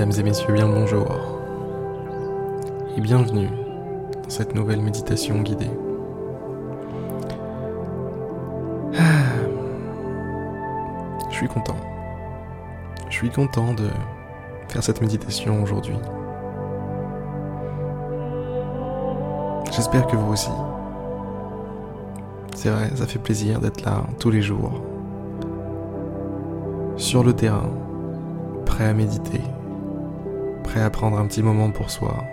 Mesdames et messieurs, bien le bonjour. Et bienvenue dans cette nouvelle méditation guidée. Je suis content. Je suis content de faire cette méditation aujourd'hui. J'espère que vous aussi. C'est vrai, ça fait plaisir d'être là tous les jours. Sur le terrain, prêt à méditer, prêt à prendre un petit moment pour soi.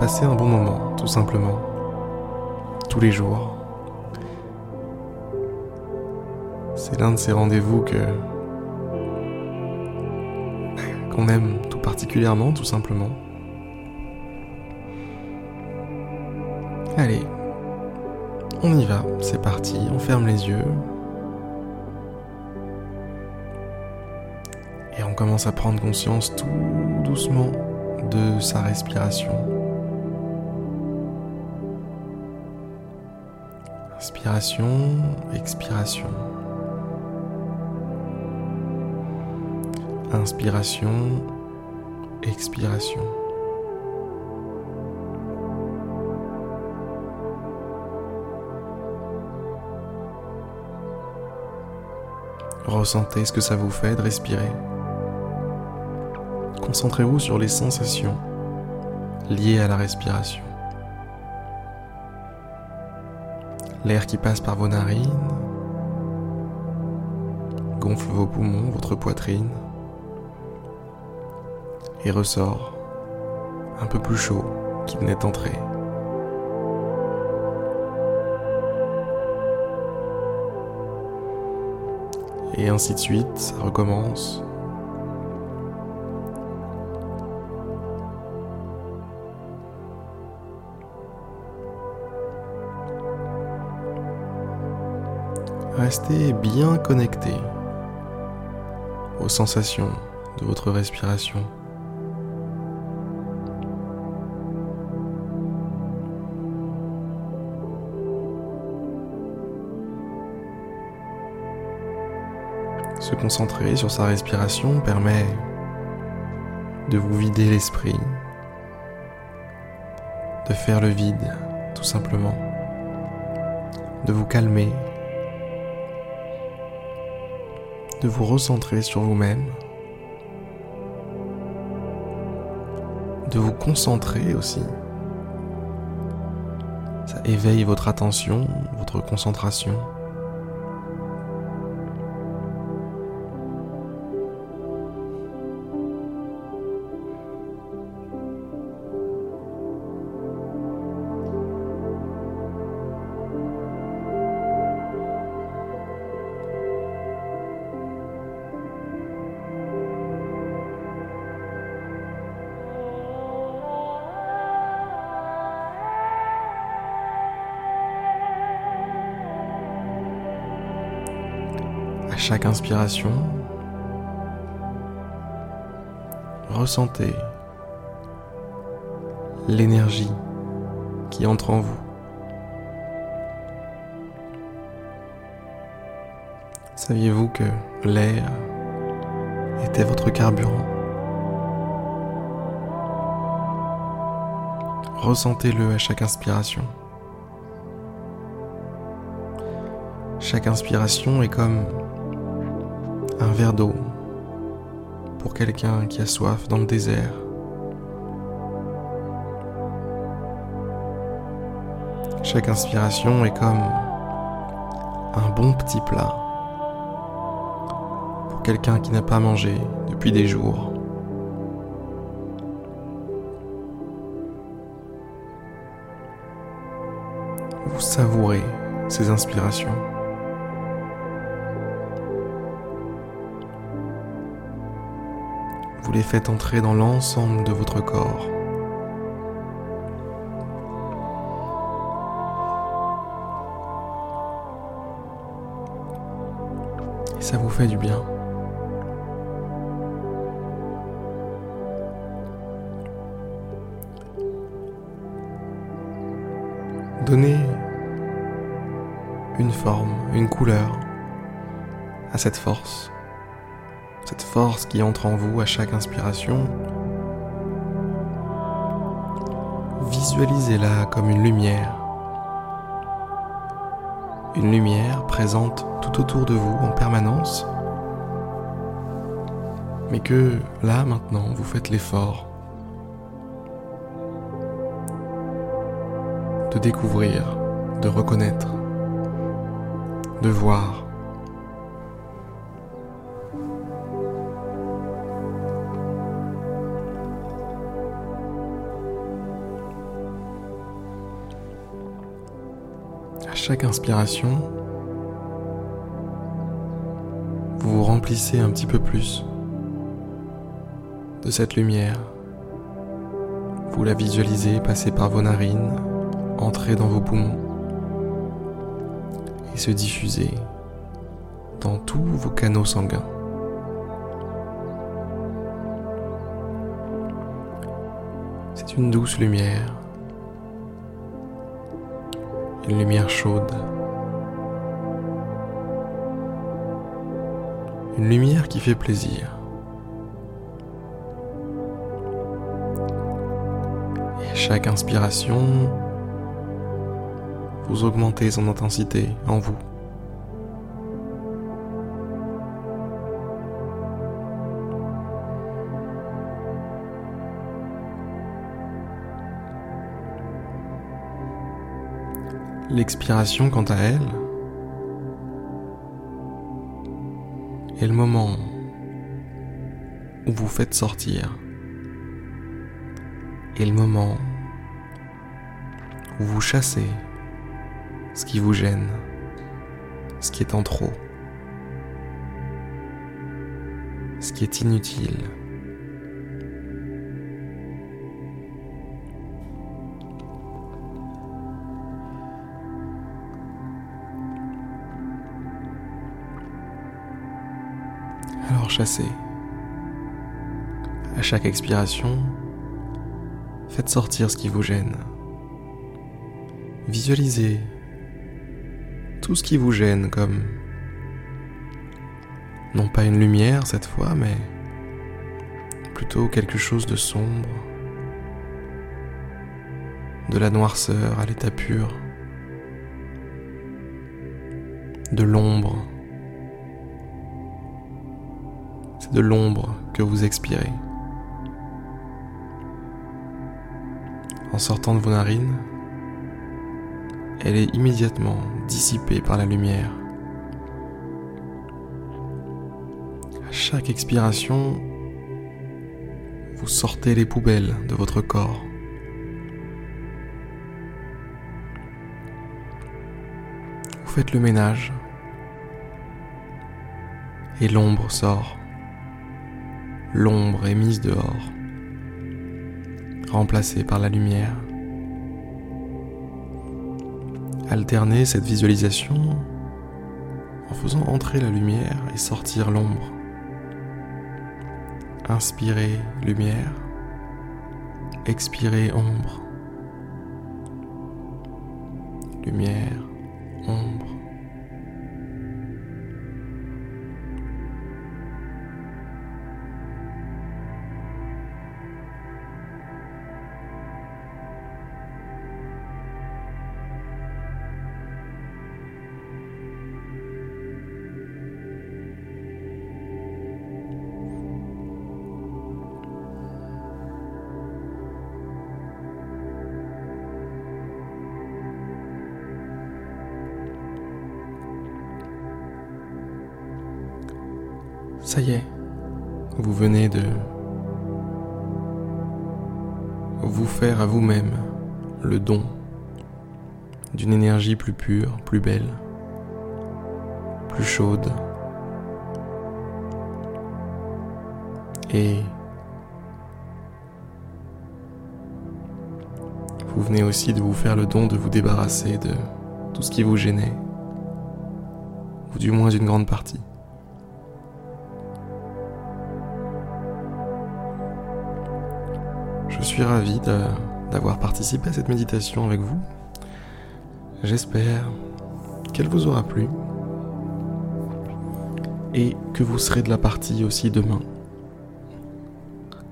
Passer un bon moment, tout simplement, tous les jours. C'est l'un de ces rendez-vous que qu'on aime tout particulièrement, tout simplement. Allez, on y va, c'est parti, on ferme les yeux. On commence à prendre conscience tout doucement de sa respiration. Inspiration, expiration. Inspiration, expiration. Ressentez ce que ça vous fait de respirer. Concentrez-vous sur les sensations liées à la respiration. L'air qui passe par vos narines gonfle vos poumons, votre poitrine et ressort un peu plus chaud qu'il n'est entré. Et ainsi de suite, ça recommence. Restez bien connecté aux sensations de votre respiration. Se concentrer sur sa respiration permet de vous vider l'esprit, de faire le vide, tout simplement, de vous calmer, de vous recentrer sur vous-même, de vous concentrer aussi. Ça éveille votre attention, votre concentration. Chaque inspiration, ressentez l'énergie qui entre en vous. Saviez-vous que l'air était votre carburant? Ressentez-le à chaque inspiration. Chaque inspiration est comme un verre d'eau pour quelqu'un qui a soif dans le désert. Chaque inspiration est comme un bon petit plat pour quelqu'un qui n'a pas mangé depuis des jours. Vous savourez ces inspirations. Vous les faites entrer dans l'ensemble de votre corps. Ça vous fait du bien. Donnez une forme, une couleur à cette force, cette force qui entre en vous à chaque inspiration. Visualisez-la comme une lumière, une lumière présente tout autour de vous en permanence, mais que là maintenant vous faites l'effort de découvrir, de reconnaître, de voir. À chaque inspiration, vous vous remplissez un petit peu plus de cette lumière. Vous la visualisez passer par vos narines, entrer dans vos poumons et se diffuser dans tous vos canaux sanguins. C'est une douce lumière, une lumière chaude, une lumière qui fait plaisir. Et chaque inspiration, vous augmentez son intensité en vous. L'expiration, quant à elle, est le moment où vous faites sortir et le moment où vous chassez ce qui vous gêne, ce qui est en trop, ce qui est inutile. Chassez. À chaque expiration, faites sortir ce qui vous gêne. Visualisez tout ce qui vous gêne comme non pas une lumière cette fois, mais plutôt quelque chose de sombre, de la noirceur à l'état pur, de l'ombre. De l'ombre que vous expirez. En sortant de vos narines, elle est immédiatement dissipée par la lumière. À chaque expiration, vous sortez les poubelles de votre corps. Vous faites le ménage et l'ombre sort. L'ombre est mise dehors, remplacée par la lumière alterner cette visualisation en faisant entrer la lumière et sortir l'ombre. Inspirez lumière, expirez ombre. Lumière, Ça y est, vous venez de vous faire à vous-même le don d'une énergie plus pure, plus belle, plus chaude. Et vous venez aussi de vous faire le don de vous débarrasser de tout ce qui vous gênait, ou du moins d'une grande partie. Suis ravi d'avoir participé à cette méditation avec vous. J'espère qu'elle vous aura plu. et que vous serez de la partie aussi demain.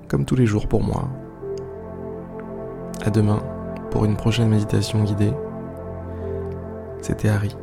Comme tous les jours pour moi. À demain pour une prochaine méditation guidée. C'était Harry.